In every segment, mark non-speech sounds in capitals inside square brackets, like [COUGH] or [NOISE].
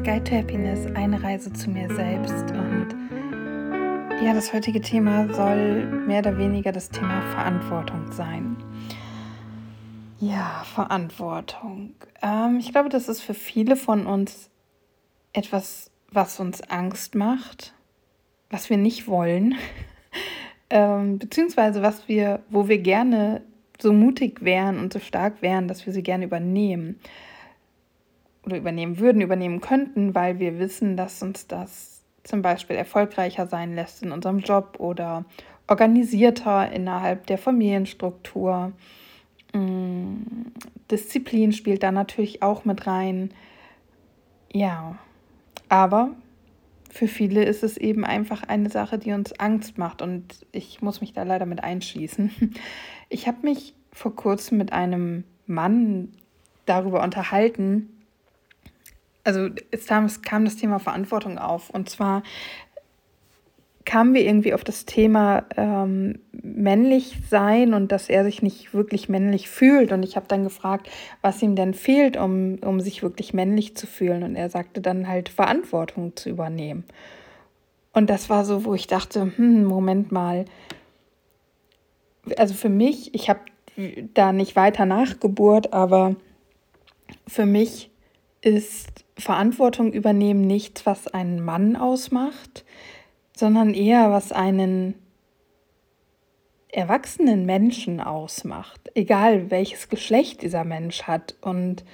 bei Guide to Happiness eine Reise zu mir selbst und ja, das heutige Thema soll mehr oder weniger das Thema Verantwortung sein. Ja, Verantwortung. Ähm, ich glaube, das ist für viele von uns etwas, was uns Angst macht, was wir nicht wollen, [LAUGHS] ähm, beziehungsweise was wir, wo wir gerne so mutig wären und so stark wären, dass wir sie gerne übernehmen oder übernehmen würden, übernehmen könnten, weil wir wissen, dass uns das zum Beispiel erfolgreicher sein lässt in unserem Job oder organisierter innerhalb der Familienstruktur. Mm, Disziplin spielt da natürlich auch mit rein. Ja, aber für viele ist es eben einfach eine Sache, die uns Angst macht und ich muss mich da leider mit einschließen. [LAUGHS] Ich habe mich vor kurzem mit einem Mann darüber unterhalten, also es kam, es kam das Thema Verantwortung auf. Und zwar kamen wir irgendwie auf das Thema ähm, männlich sein und dass er sich nicht wirklich männlich fühlt. Und ich habe dann gefragt, was ihm denn fehlt, um, um sich wirklich männlich zu fühlen. Und er sagte dann halt Verantwortung zu übernehmen. Und das war so, wo ich dachte, hm, Moment mal. Also für mich, ich habe da nicht weiter nachgebohrt, aber für mich ist Verantwortung übernehmen nichts, was einen Mann ausmacht, sondern eher was einen erwachsenen Menschen ausmacht, egal welches Geschlecht dieser Mensch hat. Und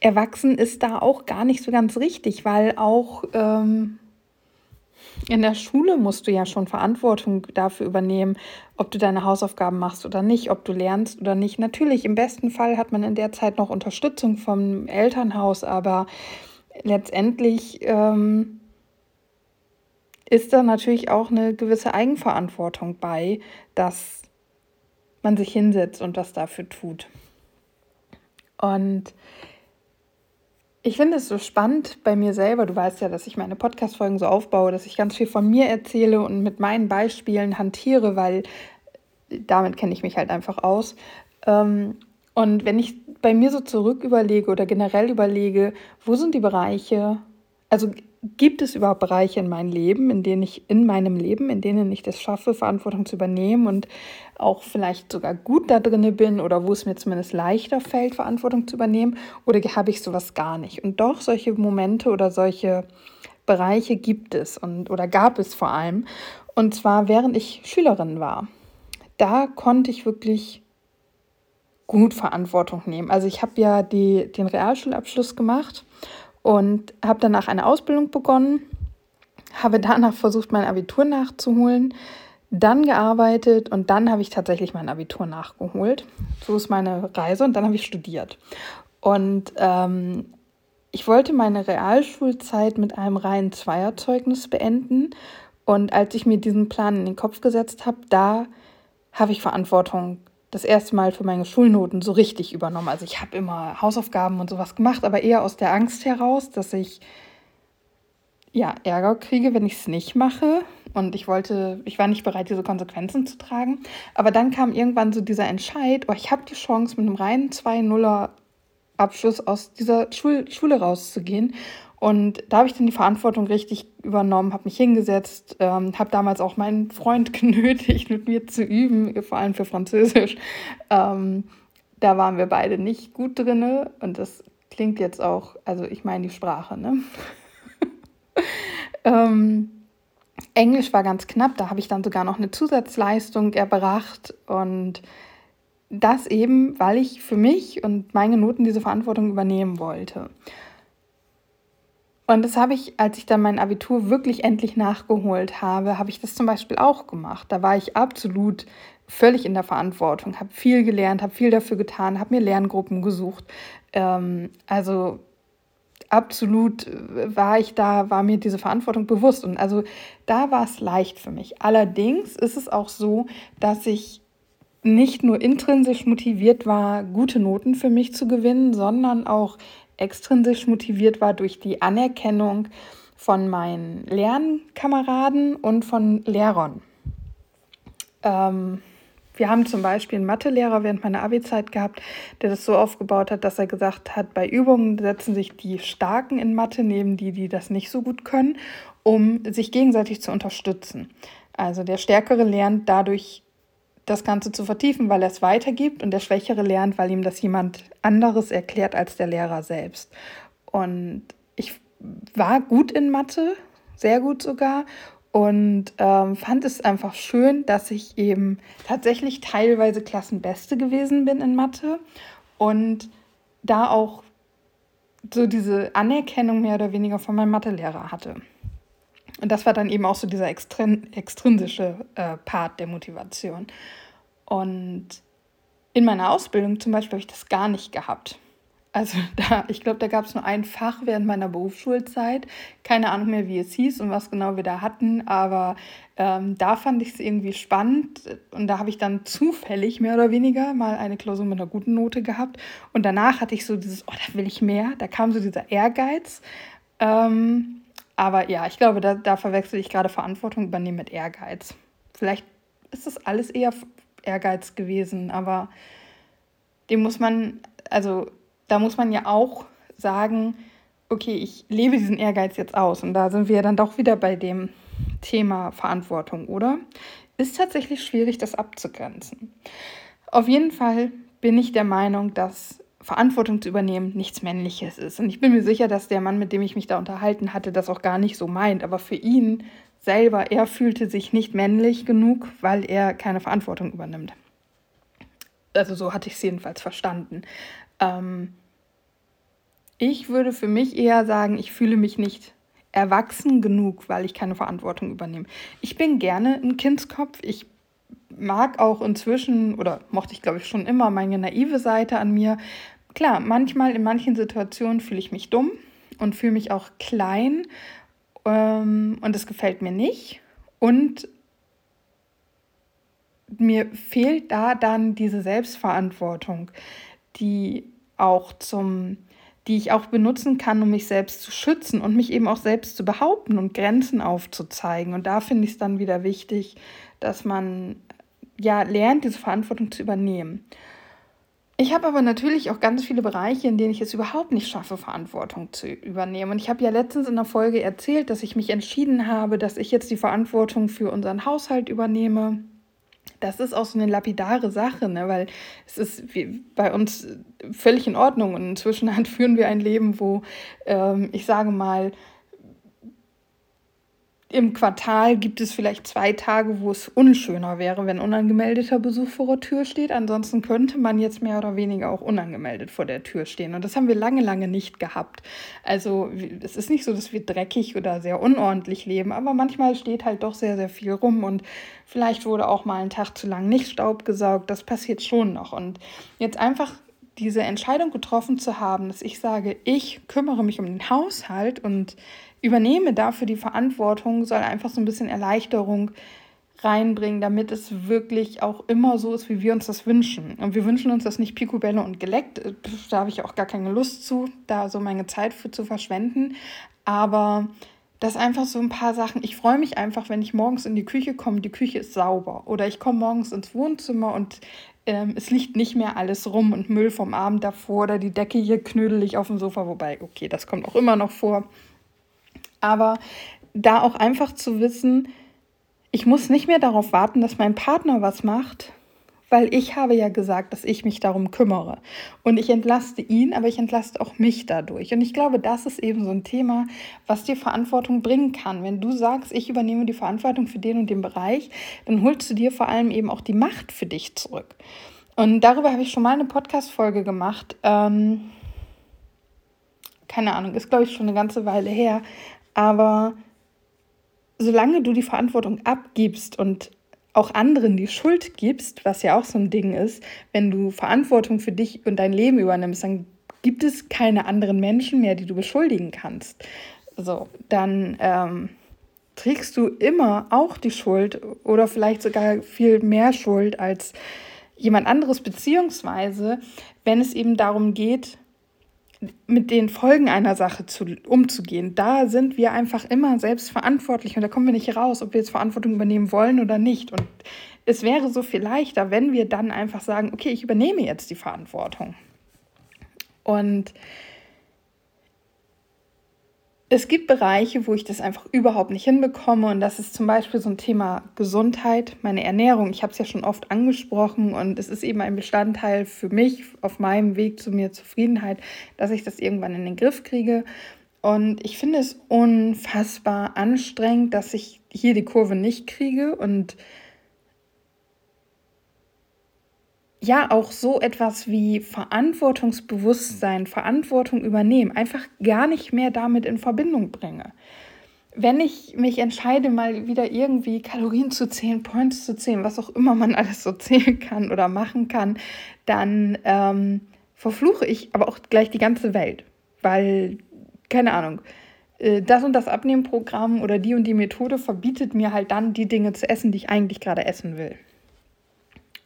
erwachsen ist da auch gar nicht so ganz richtig, weil auch ähm, in der Schule musst du ja schon Verantwortung dafür übernehmen, ob du deine Hausaufgaben machst oder nicht, ob du lernst oder nicht. Natürlich, im besten Fall hat man in der Zeit noch Unterstützung vom Elternhaus, aber letztendlich ähm, ist da natürlich auch eine gewisse Eigenverantwortung bei, dass man sich hinsetzt und das dafür tut. Und ich finde es so spannend bei mir selber. Du weißt ja, dass ich meine Podcast-Folgen so aufbaue, dass ich ganz viel von mir erzähle und mit meinen Beispielen hantiere, weil damit kenne ich mich halt einfach aus. Ähm, und wenn ich bei mir so zurück überlege oder generell überlege, wo sind die Bereiche, also gibt es überhaupt Bereiche in meinem Leben, in denen ich in meinem Leben, in denen ich das schaffe, Verantwortung zu übernehmen und auch vielleicht sogar gut da drin bin oder wo es mir zumindest leichter fällt, Verantwortung zu übernehmen oder habe ich sowas gar nicht? Und doch solche Momente oder solche Bereiche gibt es und oder gab es vor allem und zwar während ich Schülerin war. Da konnte ich wirklich gut Verantwortung nehmen. Also ich habe ja die, den Realschulabschluss gemacht und habe danach eine Ausbildung begonnen, habe danach versucht, mein Abitur nachzuholen, dann gearbeitet und dann habe ich tatsächlich mein Abitur nachgeholt. So ist meine Reise und dann habe ich studiert. Und ähm, ich wollte meine Realschulzeit mit einem reinen Zweierzeugnis beenden. Und als ich mir diesen Plan in den Kopf gesetzt habe, da habe ich Verantwortung das erste Mal für meine Schulnoten so richtig übernommen. Also ich habe immer Hausaufgaben und sowas gemacht, aber eher aus der Angst heraus, dass ich ja Ärger kriege, wenn ich es nicht mache. Und ich wollte, ich war nicht bereit, diese Konsequenzen zu tragen. Aber dann kam irgendwann so dieser Entscheid, oh, ich habe die Chance, mit einem reinen 2-0er Abschluss aus dieser Schul Schule rauszugehen und da habe ich dann die Verantwortung richtig übernommen, habe mich hingesetzt, ähm, habe damals auch meinen Freund [LAUGHS] genötigt, mit mir zu üben, vor allem für Französisch. Ähm, da waren wir beide nicht gut drin und das klingt jetzt auch, also ich meine die Sprache, ne? [LAUGHS] ähm, Englisch war ganz knapp, da habe ich dann sogar noch eine Zusatzleistung erbracht und das eben, weil ich für mich und meine Noten diese Verantwortung übernehmen wollte. Und das habe ich, als ich dann mein Abitur wirklich endlich nachgeholt habe, habe ich das zum Beispiel auch gemacht. Da war ich absolut völlig in der Verantwortung, habe viel gelernt, habe viel dafür getan, habe mir Lerngruppen gesucht. Ähm, also absolut war ich da, war mir diese Verantwortung bewusst. Und also da war es leicht für mich. Allerdings ist es auch so, dass ich nicht nur intrinsisch motiviert war, gute Noten für mich zu gewinnen, sondern auch extrinsisch motiviert war durch die Anerkennung von meinen Lernkameraden und von Lehrern. Ähm, Wir haben zum Beispiel einen Mathelehrer während meiner Abi-Zeit gehabt, der das so aufgebaut hat, dass er gesagt hat, bei Übungen setzen sich die Starken in Mathe neben die, die das nicht so gut können, um sich gegenseitig zu unterstützen. Also der Stärkere lernt dadurch das Ganze zu vertiefen, weil er es weitergibt und der Schwächere lernt, weil ihm das jemand anderes erklärt als der Lehrer selbst. Und ich war gut in Mathe, sehr gut sogar und ähm, fand es einfach schön, dass ich eben tatsächlich teilweise Klassenbeste gewesen bin in Mathe und da auch so diese Anerkennung mehr oder weniger von meinem Mathelehrer hatte. Und das war dann eben auch so dieser extrin extrinsische äh, Part der Motivation. Und in meiner Ausbildung zum Beispiel habe ich das gar nicht gehabt. Also [LAUGHS] da, ich glaube, da gab es nur ein Fach während meiner Berufsschulzeit. Keine Ahnung mehr, wie es hieß und was genau wir da hatten, aber ähm, da fand ich es irgendwie spannend und da habe ich dann zufällig mehr oder weniger mal eine Klausur mit einer guten Note gehabt und danach hatte ich so dieses, oh, da will ich mehr. Da kam so dieser Ehrgeiz. Ähm, aber ja, ich glaube, da, da verwechsel ich gerade Verantwortung übernehmen mit Ehrgeiz. Vielleicht ist das alles eher Ehrgeiz gewesen, aber dem muss man, also da muss man ja auch sagen, okay, ich lebe diesen Ehrgeiz jetzt aus. Und da sind wir dann doch wieder bei dem Thema Verantwortung, oder? Ist tatsächlich schwierig, das abzugrenzen. Auf jeden Fall bin ich der Meinung, dass Verantwortung zu übernehmen nichts Männliches ist. Und ich bin mir sicher, dass der Mann, mit dem ich mich da unterhalten hatte, das auch gar nicht so meint. Aber für ihn selber, er fühlte sich nicht männlich genug, weil er keine Verantwortung übernimmt. Also so hatte ich es jedenfalls verstanden. Ähm, ich würde für mich eher sagen, ich fühle mich nicht erwachsen genug, weil ich keine Verantwortung übernehme. Ich bin gerne ein Kindskopf. Ich mag auch inzwischen, oder mochte ich glaube ich schon immer, meine naive Seite an mir. Klar, manchmal in manchen Situationen fühle ich mich dumm und fühle mich auch klein ähm, und das gefällt mir nicht. Und mir fehlt da dann diese Selbstverantwortung, die auch zum die ich auch benutzen kann, um mich selbst zu schützen und mich eben auch selbst zu behaupten und Grenzen aufzuzeigen. Und da finde ich es dann wieder wichtig, dass man ja lernt, diese Verantwortung zu übernehmen. Ich habe aber natürlich auch ganz viele Bereiche, in denen ich es überhaupt nicht schaffe, Verantwortung zu übernehmen. Und ich habe ja letztens in der Folge erzählt, dass ich mich entschieden habe, dass ich jetzt die Verantwortung für unseren Haushalt übernehme das ist auch so eine lapidare Sache, ne? weil es ist bei uns völlig in Ordnung und inzwischen [LAUGHS] führen wir ein Leben, wo ähm, ich sage mal, im Quartal gibt es vielleicht zwei Tage, wo es unschöner wäre, wenn unangemeldeter Besuch vor der Tür steht. Ansonsten könnte man jetzt mehr oder weniger auch unangemeldet vor der Tür stehen. Und das haben wir lange, lange nicht gehabt. Also es ist nicht so, dass wir dreckig oder sehr unordentlich leben, aber manchmal steht halt doch sehr, sehr viel rum und vielleicht wurde auch mal ein Tag zu lang nicht Staub gesaugt. Das passiert schon noch. Und jetzt einfach diese Entscheidung getroffen zu haben, dass ich sage, ich kümmere mich um den Haushalt und übernehme dafür die Verantwortung, soll einfach so ein bisschen Erleichterung reinbringen, damit es wirklich auch immer so ist, wie wir uns das wünschen. Und wir wünschen uns das nicht picobello und geleckt. Da habe ich auch gar keine Lust zu, da so meine Zeit für zu verschwenden. Aber das einfach so ein paar Sachen. Ich freue mich einfach, wenn ich morgens in die Küche komme, die Küche ist sauber. Oder ich komme morgens ins Wohnzimmer und ähm, es liegt nicht mehr alles rum und Müll vom Abend davor oder die Decke hier knödelig auf dem Sofa. Wobei, okay, das kommt auch immer noch vor. Aber da auch einfach zu wissen, ich muss nicht mehr darauf warten, dass mein Partner was macht, weil ich habe ja gesagt, dass ich mich darum kümmere. Und ich entlaste ihn, aber ich entlaste auch mich dadurch. Und ich glaube, das ist eben so ein Thema, was dir Verantwortung bringen kann. Wenn du sagst, ich übernehme die Verantwortung für den und den Bereich, dann holst du dir vor allem eben auch die Macht für dich zurück. Und darüber habe ich schon mal eine Podcast-Folge gemacht. Ähm, keine Ahnung, ist glaube ich schon eine ganze Weile her. Aber solange du die Verantwortung abgibst und auch anderen die Schuld gibst, was ja auch so ein Ding ist, wenn du Verantwortung für dich und dein Leben übernimmst, dann gibt es keine anderen Menschen mehr, die du beschuldigen kannst. So, dann ähm, trägst du immer auch die Schuld oder vielleicht sogar viel mehr Schuld als jemand anderes, beziehungsweise wenn es eben darum geht, mit den Folgen einer Sache zu, umzugehen. Da sind wir einfach immer selbst verantwortlich und da kommen wir nicht raus, ob wir jetzt Verantwortung übernehmen wollen oder nicht. Und es wäre so viel leichter, wenn wir dann einfach sagen, okay, ich übernehme jetzt die Verantwortung. Und es gibt Bereiche, wo ich das einfach überhaupt nicht hinbekomme. Und das ist zum Beispiel so ein Thema Gesundheit, meine Ernährung. Ich habe es ja schon oft angesprochen und es ist eben ein Bestandteil für mich auf meinem Weg zu mir Zufriedenheit, dass ich das irgendwann in den Griff kriege. Und ich finde es unfassbar anstrengend, dass ich hier die Kurve nicht kriege und ja auch so etwas wie Verantwortungsbewusstsein, Verantwortung übernehmen, einfach gar nicht mehr damit in Verbindung bringe. Wenn ich mich entscheide, mal wieder irgendwie Kalorien zu zählen, Points zu zählen, was auch immer man alles so zählen kann oder machen kann, dann ähm, verfluche ich aber auch gleich die ganze Welt. Weil, keine Ahnung, äh, das und das Abnehmprogramm oder die und die Methode verbietet mir halt dann die Dinge zu essen, die ich eigentlich gerade essen will.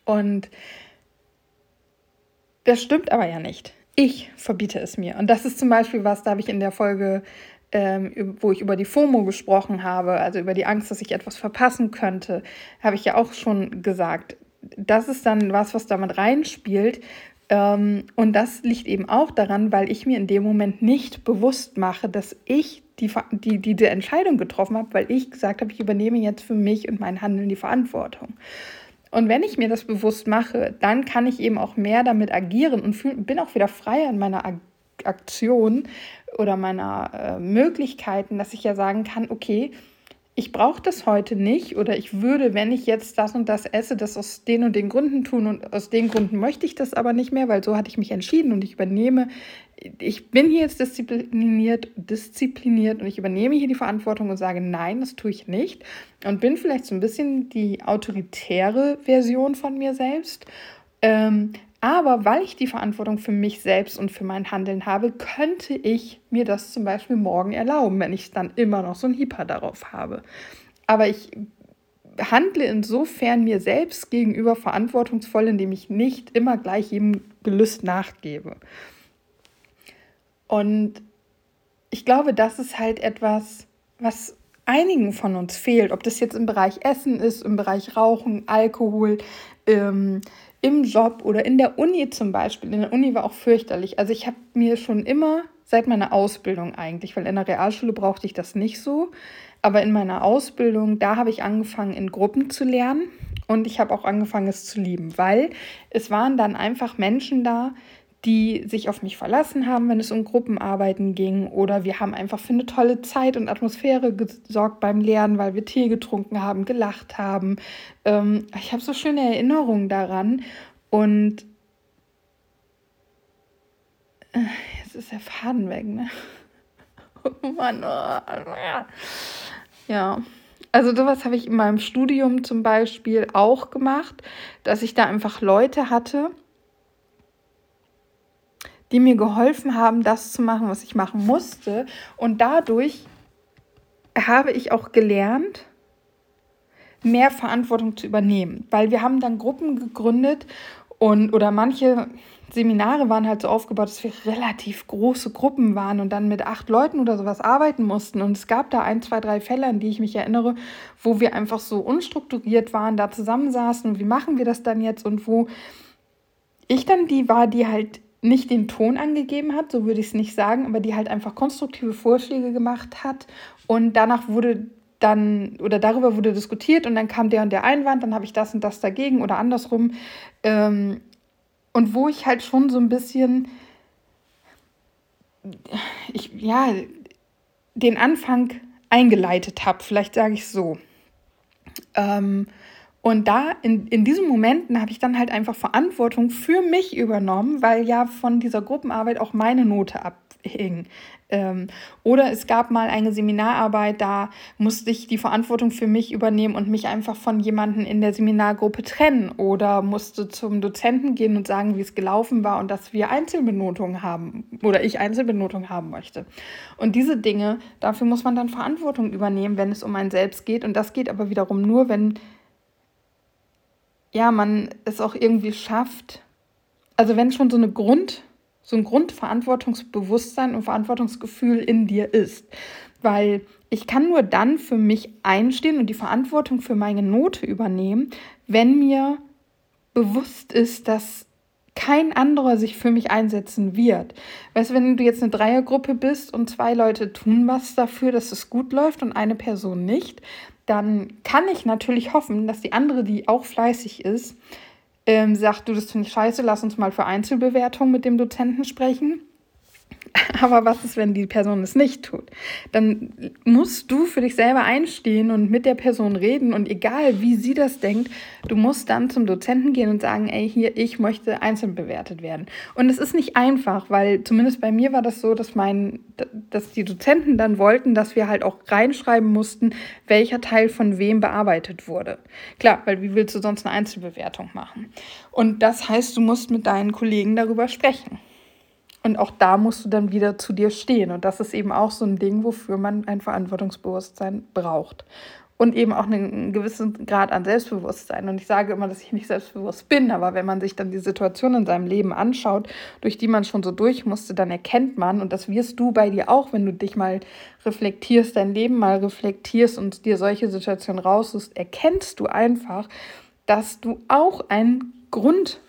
Und das stimmt aber ja nicht. Ich verbiete es mir. Und das ist zum Beispiel was, da habe ich in der Folge, ähm, wo ich über die FOMO gesprochen habe, also über die Angst, dass ich etwas verpassen könnte, habe ich ja auch schon gesagt. Das ist dann was, was damit reinspielt. Ähm, und das liegt eben auch daran, weil ich mir in dem Moment nicht bewusst mache, dass ich die, die, diese Entscheidung getroffen habe, weil ich gesagt habe, ich übernehme jetzt für mich und mein Handeln die Verantwortung. Und wenn ich mir das bewusst mache, dann kann ich eben auch mehr damit agieren und fühl, bin auch wieder freier in meiner Aktion oder meiner äh, Möglichkeiten, dass ich ja sagen kann, okay, ich brauche das heute nicht oder ich würde, wenn ich jetzt das und das esse, das aus den und den Gründen tun und aus den Gründen möchte ich das aber nicht mehr, weil so hatte ich mich entschieden und ich übernehme, ich bin hier jetzt diszipliniert, diszipliniert und ich übernehme hier die Verantwortung und sage, nein, das tue ich nicht und bin vielleicht so ein bisschen die autoritäre Version von mir selbst. Ähm, aber weil ich die Verantwortung für mich selbst und für mein Handeln habe, könnte ich mir das zum Beispiel morgen erlauben, wenn ich dann immer noch so ein Hyper darauf habe. Aber ich handle insofern mir selbst gegenüber verantwortungsvoll, indem ich nicht immer gleich jedem Gelüst nachgebe. Und ich glaube, das ist halt etwas, was einigen von uns fehlt, ob das jetzt im Bereich Essen ist, im Bereich Rauchen, Alkohol, ähm, im Job oder in der Uni zum Beispiel. In der Uni war auch fürchterlich. Also ich habe mir schon immer seit meiner Ausbildung eigentlich, weil in der Realschule brauchte ich das nicht so, aber in meiner Ausbildung, da habe ich angefangen in Gruppen zu lernen und ich habe auch angefangen es zu lieben, weil es waren dann einfach Menschen da, die sich auf mich verlassen haben, wenn es um Gruppenarbeiten ging. Oder wir haben einfach für eine tolle Zeit und Atmosphäre gesorgt beim Lernen, weil wir Tee getrunken haben, gelacht haben. Ähm, ich habe so schöne Erinnerungen daran. Und äh, jetzt ist der Faden weg, ne? [LAUGHS] Oh Mann. Oh. Ja. Also sowas habe ich in meinem Studium zum Beispiel auch gemacht, dass ich da einfach Leute hatte, die mir geholfen haben, das zu machen, was ich machen musste. Und dadurch habe ich auch gelernt, mehr Verantwortung zu übernehmen, weil wir haben dann Gruppen gegründet und oder manche Seminare waren halt so aufgebaut, dass wir relativ große Gruppen waren und dann mit acht Leuten oder sowas arbeiten mussten. Und es gab da ein, zwei, drei Fälle, an die ich mich erinnere, wo wir einfach so unstrukturiert waren, da zusammensaßen, wie machen wir das dann jetzt und wo ich dann die war, die halt nicht den Ton angegeben hat, so würde ich es nicht sagen, aber die halt einfach konstruktive Vorschläge gemacht hat und danach wurde dann oder darüber wurde diskutiert und dann kam der und der Einwand, dann habe ich das und das dagegen oder andersrum ähm, und wo ich halt schon so ein bisschen ich ja den Anfang eingeleitet habe, vielleicht sage ich es so. Ähm, und da, in, in diesen Momenten, habe ich dann halt einfach Verantwortung für mich übernommen, weil ja von dieser Gruppenarbeit auch meine Note abhing. Ähm, oder es gab mal eine Seminararbeit, da musste ich die Verantwortung für mich übernehmen und mich einfach von jemandem in der Seminargruppe trennen. Oder musste zum Dozenten gehen und sagen, wie es gelaufen war und dass wir Einzelbenotungen haben oder ich Einzelbenotungen haben möchte. Und diese Dinge, dafür muss man dann Verantwortung übernehmen, wenn es um einen selbst geht. Und das geht aber wiederum nur, wenn ja, man es auch irgendwie schafft, also wenn schon so eine Grund, so ein Grundverantwortungsbewusstsein und Verantwortungsgefühl in dir ist. Weil ich kann nur dann für mich einstehen und die Verantwortung für meine Note übernehmen, wenn mir bewusst ist, dass kein anderer sich für mich einsetzen wird. Weißt du, wenn du jetzt eine Dreiergruppe bist und zwei Leute tun was dafür, dass es gut läuft und eine Person nicht, dann kann ich natürlich hoffen, dass die andere, die auch fleißig ist, ähm, sagt, du, das finde ich scheiße, lass uns mal für Einzelbewertung mit dem Dozenten sprechen. [LAUGHS] Aber was ist, wenn die Person es nicht tut? Dann musst du für dich selber einstehen und mit der Person reden und egal wie sie das denkt, du musst dann zum Dozenten gehen und sagen, ey, hier, ich möchte einzeln bewertet werden. Und es ist nicht einfach, weil zumindest bei mir war das so, dass mein, dass die Dozenten dann wollten, dass wir halt auch reinschreiben mussten, welcher Teil von wem bearbeitet wurde. Klar, weil wie willst du sonst eine Einzelbewertung machen? Und das heißt, du musst mit deinen Kollegen darüber sprechen. Und auch da musst du dann wieder zu dir stehen. Und das ist eben auch so ein Ding, wofür man ein Verantwortungsbewusstsein braucht. Und eben auch einen gewissen Grad an Selbstbewusstsein. Und ich sage immer, dass ich nicht selbstbewusst bin, aber wenn man sich dann die Situation in seinem Leben anschaut, durch die man schon so durch musste, dann erkennt man, und das wirst du bei dir auch, wenn du dich mal reflektierst, dein Leben mal reflektierst und dir solche Situationen raussuchst, erkennst du einfach, dass du auch ein Grund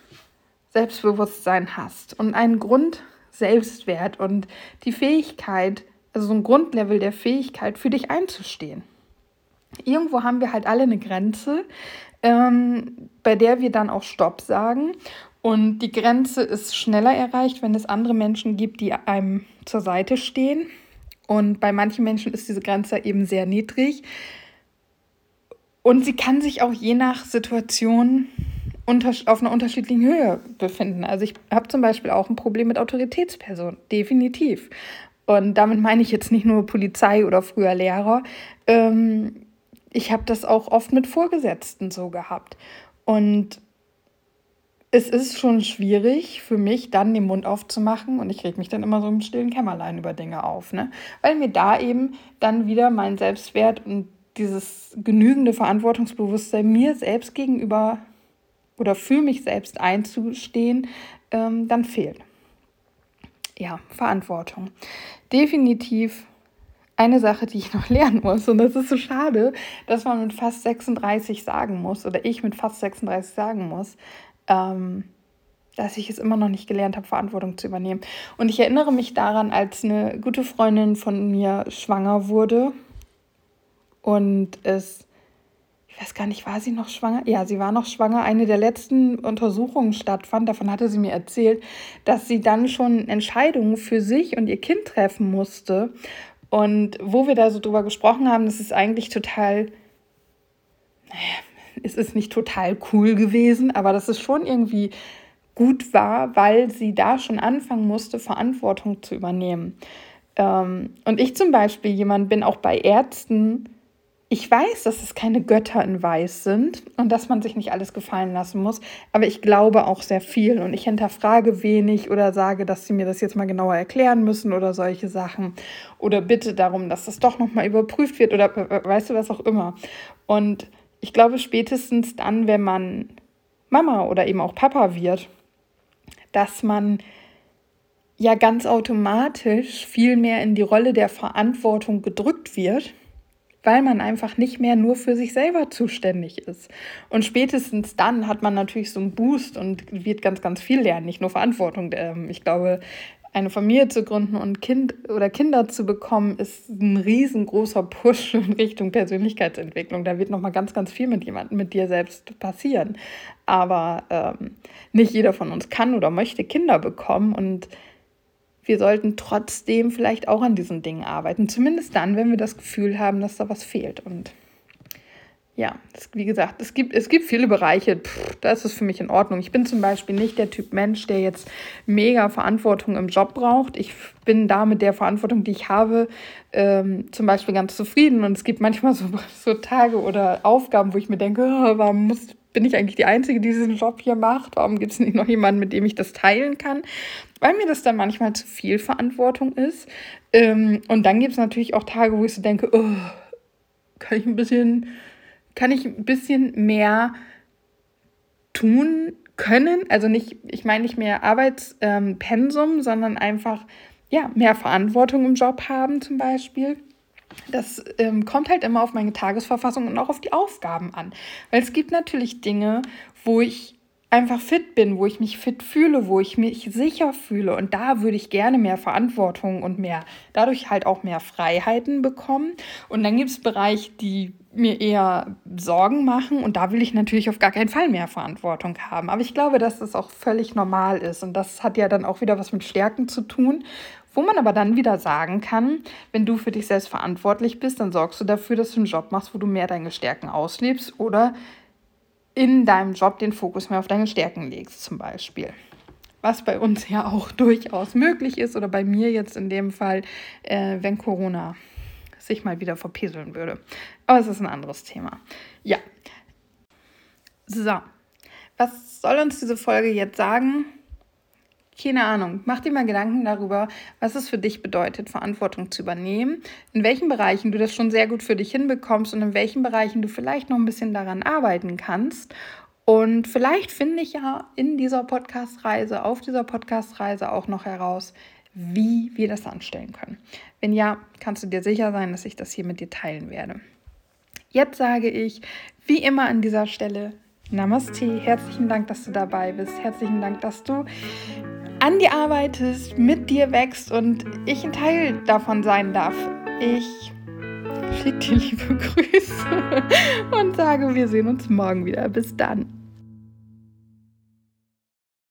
Selbstbewusstsein hast und einen Grund Selbstwert und die Fähigkeit, also so ein Grundlevel der Fähigkeit, für dich einzustehen. Irgendwo haben wir halt alle eine Grenze, ähm, bei der wir dann auch Stopp sagen. Und die Grenze ist schneller erreicht, wenn es andere Menschen gibt, die einem zur Seite stehen. Und bei manchen Menschen ist diese Grenze eben sehr niedrig. Und sie kann sich auch je nach Situation auf einer unterschiedlichen Höhe befinden. Also ich habe zum Beispiel auch ein Problem mit Autoritätspersonen, definitiv. Und damit meine ich jetzt nicht nur Polizei oder früher Lehrer. Ähm, ich habe das auch oft mit Vorgesetzten so gehabt. Und es ist schon schwierig für mich, dann den Mund aufzumachen und ich reg mich dann immer so im stillen Kämmerlein über Dinge auf, ne? Weil mir da eben dann wieder mein Selbstwert und dieses genügende Verantwortungsbewusstsein mir selbst gegenüber oder für mich selbst einzustehen, ähm, dann fehlt. Ja, Verantwortung. Definitiv eine Sache, die ich [LAUGHS] noch lernen muss. Und das ist so schade, dass man mit fast 36 sagen muss, oder ich mit fast 36 sagen muss, ähm, dass ich es immer noch nicht gelernt habe, Verantwortung zu übernehmen. Und ich erinnere mich daran, als eine gute Freundin von mir schwanger wurde und es ich weiß gar nicht, war sie noch schwanger? Ja, sie war noch schwanger. Eine der letzten Untersuchungen stattfand. Davon hatte sie mir erzählt, dass sie dann schon Entscheidungen für sich und ihr Kind treffen musste. Und wo wir da so drüber gesprochen haben, das ist eigentlich total, naja, es ist nicht total cool gewesen, aber dass es schon irgendwie gut war, weil sie da schon anfangen musste, Verantwortung zu übernehmen. Ähm, und ich zum Beispiel jemand bin auch bei Ärzten, ich weiß, dass es keine Götter in Weiß sind und dass man sich nicht alles gefallen lassen muss, aber ich glaube auch sehr viel und ich hinterfrage wenig oder sage, dass sie mir das jetzt mal genauer erklären müssen oder solche Sachen oder bitte darum, dass das doch nochmal überprüft wird oder weißt du was auch immer. Und ich glaube spätestens dann, wenn man Mama oder eben auch Papa wird, dass man ja ganz automatisch viel mehr in die Rolle der Verantwortung gedrückt wird weil man einfach nicht mehr nur für sich selber zuständig ist. Und spätestens dann hat man natürlich so einen Boost und wird ganz, ganz viel lernen, nicht nur Verantwortung. Ähm, ich glaube, eine Familie zu gründen und Kind oder Kinder zu bekommen, ist ein riesengroßer Push in Richtung Persönlichkeitsentwicklung. Da wird noch mal ganz, ganz viel mit jemandem, mit dir selbst passieren. Aber ähm, nicht jeder von uns kann oder möchte Kinder bekommen und wir sollten trotzdem vielleicht auch an diesen Dingen arbeiten. Zumindest dann, wenn wir das Gefühl haben, dass da was fehlt. Und ja, das, wie gesagt, es gibt, es gibt viele Bereiche, da ist es für mich in Ordnung. Ich bin zum Beispiel nicht der Typ Mensch, der jetzt mega Verantwortung im Job braucht. Ich bin da mit der Verantwortung, die ich habe, ähm, zum Beispiel ganz zufrieden. Und es gibt manchmal so, [LAUGHS] so Tage oder Aufgaben, wo ich mir denke, oh, warum muss, bin ich eigentlich die Einzige, die diesen Job hier macht? Warum gibt es nicht noch jemanden, mit dem ich das teilen kann? Weil mir das dann manchmal zu viel Verantwortung ist. Ähm, und dann gibt es natürlich auch Tage, wo ich so denke, oh, kann ich ein bisschen, kann ich ein bisschen mehr tun? können. Also nicht, ich meine nicht mehr Arbeitspensum, ähm, sondern einfach ja, mehr Verantwortung im Job haben zum Beispiel. Das ähm, kommt halt immer auf meine Tagesverfassung und auch auf die Aufgaben an. Weil es gibt natürlich Dinge, wo ich einfach fit bin, wo ich mich fit fühle, wo ich mich sicher fühle. Und da würde ich gerne mehr Verantwortung und mehr, dadurch halt auch mehr Freiheiten bekommen. Und dann gibt es Bereiche, die mir eher Sorgen machen. Und da will ich natürlich auf gar keinen Fall mehr Verantwortung haben. Aber ich glaube, dass das auch völlig normal ist. Und das hat ja dann auch wieder was mit Stärken zu tun. Wo man aber dann wieder sagen kann, wenn du für dich selbst verantwortlich bist, dann sorgst du dafür, dass du einen Job machst, wo du mehr deine Stärken auslebst oder in deinem Job den Fokus mehr auf deine Stärken legst, zum Beispiel. Was bei uns ja auch [LAUGHS] durchaus möglich ist oder bei mir jetzt in dem Fall, äh, wenn Corona sich mal wieder verpieseln würde. Aber es ist ein anderes Thema. Ja. So. Was soll uns diese Folge jetzt sagen? Keine Ahnung. Mach dir mal Gedanken darüber, was es für dich bedeutet, Verantwortung zu übernehmen, in welchen Bereichen du das schon sehr gut für dich hinbekommst und in welchen Bereichen du vielleicht noch ein bisschen daran arbeiten kannst. Und vielleicht finde ich ja in dieser Podcast-Reise, auf dieser Podcast-Reise auch noch heraus, wie wir das anstellen können. Wenn ja, kannst du dir sicher sein, dass ich das hier mit dir teilen werde. Jetzt sage ich, wie immer an dieser Stelle, Namaste, herzlichen Dank, dass du dabei bist. Herzlichen Dank, dass du an dir arbeitest, mit dir wächst und ich ein Teil davon sein darf. Ich schicke dir liebe [LAUGHS] Grüße und sage, wir sehen uns morgen wieder. Bis dann.